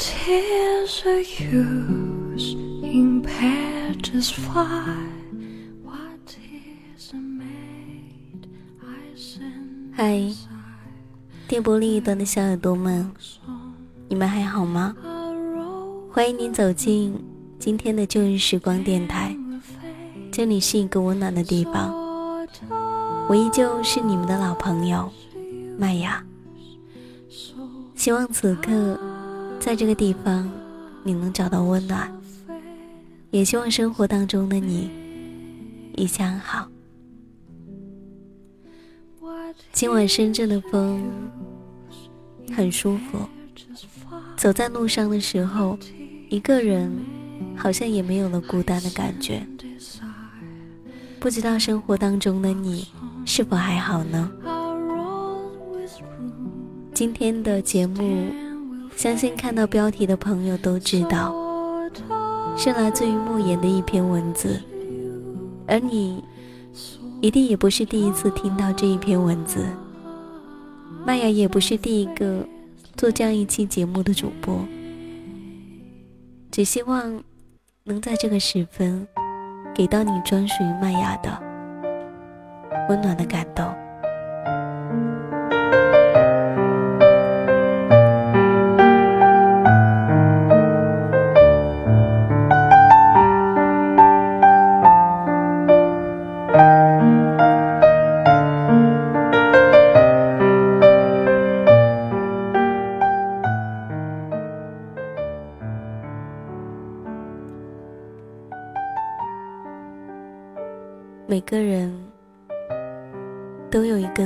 What is are in pages fly? What is a maid I send 嗨，电波另一端的小耳朵们，你们还好吗？欢迎您走进今天的旧日时光电台，这里是一个温暖的地方，我依旧是你们的老朋友麦雅。希望此刻在这个地方你能找到温暖，也希望生活当中的你一切安好。今晚深圳的风很舒服，走在路上的时候，一个人好像也没有了孤单的感觉。不知道生活当中的你是否还好呢？今天的节目，相信看到标题的朋友都知道，是来自于莫言的一篇文字，而你一定也不是第一次听到这一篇文字。麦雅也不是第一个做这样一期节目的主播，只希望能在这个时分，给到你专属于麦雅的温暖的感动。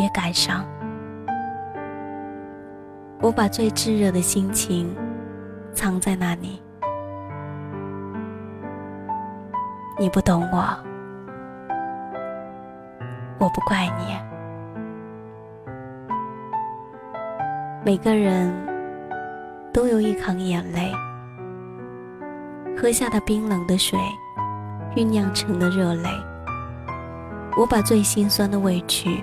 也感伤。我把最炙热的心情藏在那里，你不懂我，我不怪你。每个人都有一行眼泪，喝下的冰冷的水，酝酿成的热泪。我把最心酸的委屈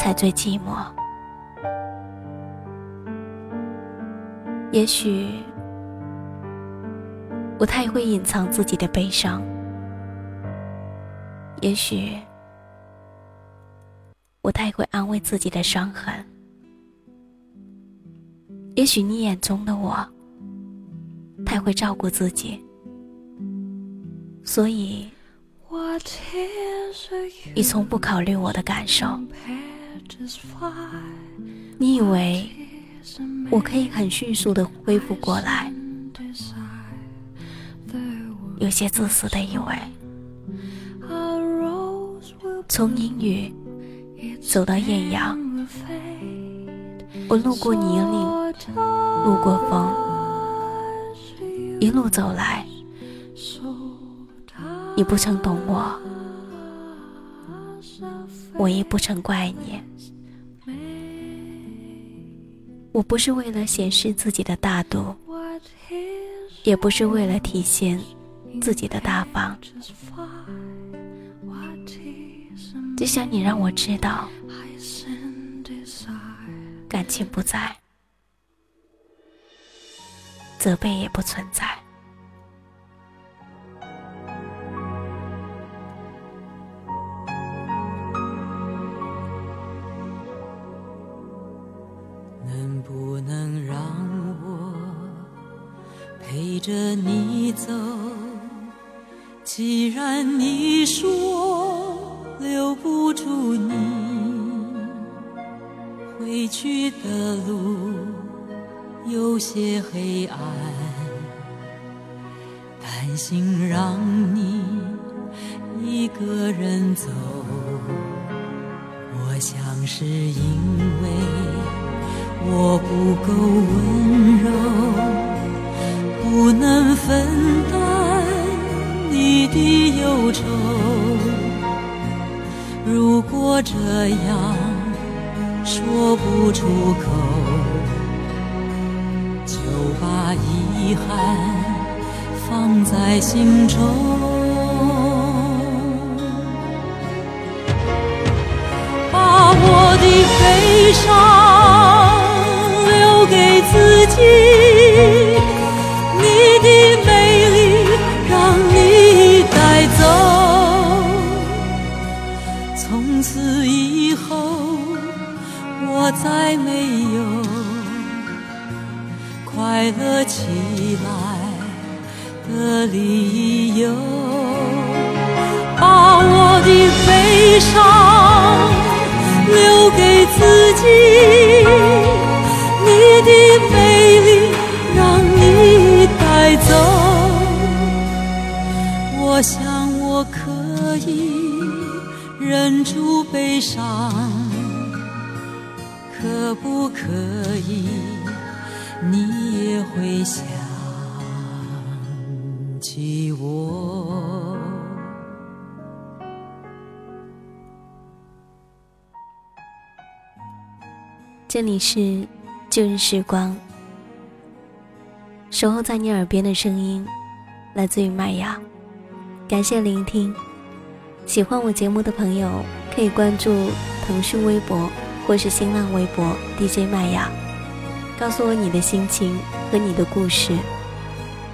才最寂寞。也许我太会隐藏自己的悲伤，也许我太会安慰自己的伤痕，也许你眼中的我太会照顾自己。所以你从不考虑我的感受。你以为我可以很迅速的恢复过来。有些自私的以为，从阴雨走到艳阳，我路过泥泞，路过风，一路走来，你不曾懂我，我也不曾怪你。我不是为了显示自己的大度，也不是为了体现自己的大方，只想你让我知道，感情不在，责备也不存在。不住你，回去的路有些黑暗，担心让你一个人走，我想是因为我不够温我这样说不出口，就把遗憾放在心中，把我的悲伤我再没有快乐起来的理由，把我的悲伤留给自己，你的美丽让你。带走，我想我可以忍住悲伤，可不可以？你也会想起我。这里是旧日时光。守候在你耳边的声音，来自于麦芽。感谢聆听，喜欢我节目的朋友可以关注腾讯微博或是新浪微博 DJ 麦雅，告诉我你的心情和你的故事。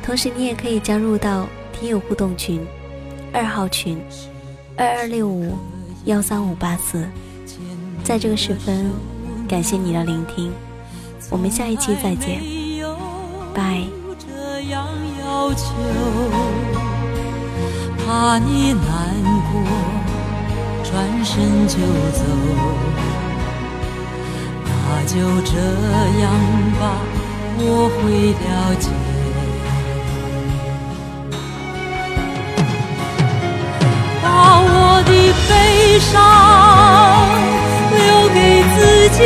同时，你也可以加入到听友互动群，二号群二二六五幺三五八四。在这个时分，感谢你的聆听，我们下一期再见。这样要求，怕你难过，转身就走，那就这样吧，我会了解。把我的悲伤留给自己，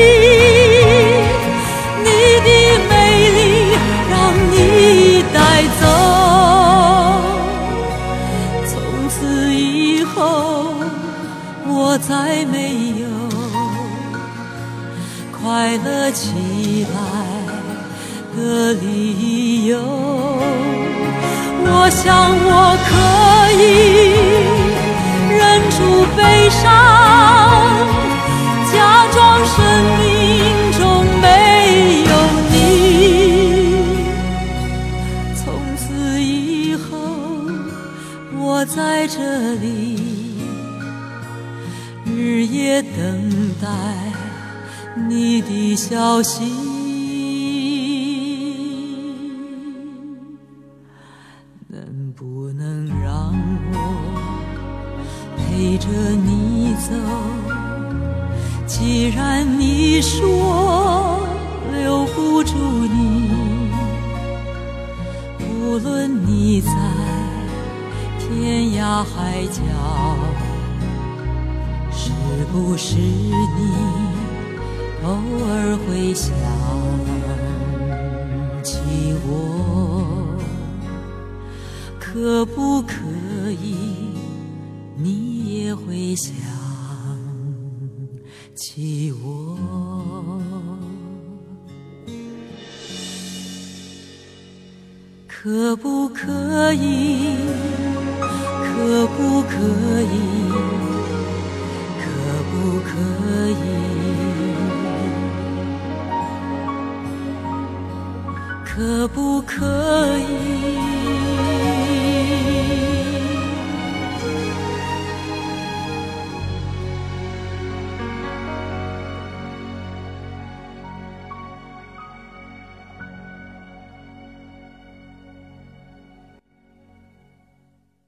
悲伤，假装生命中没有你，从此以后。我在这里，日夜等待你的消息。无论你在天涯海角，是不是你偶尔会想起我？可不可以，你也会想起我？可不可以？可不可以？可不可以？可不可以？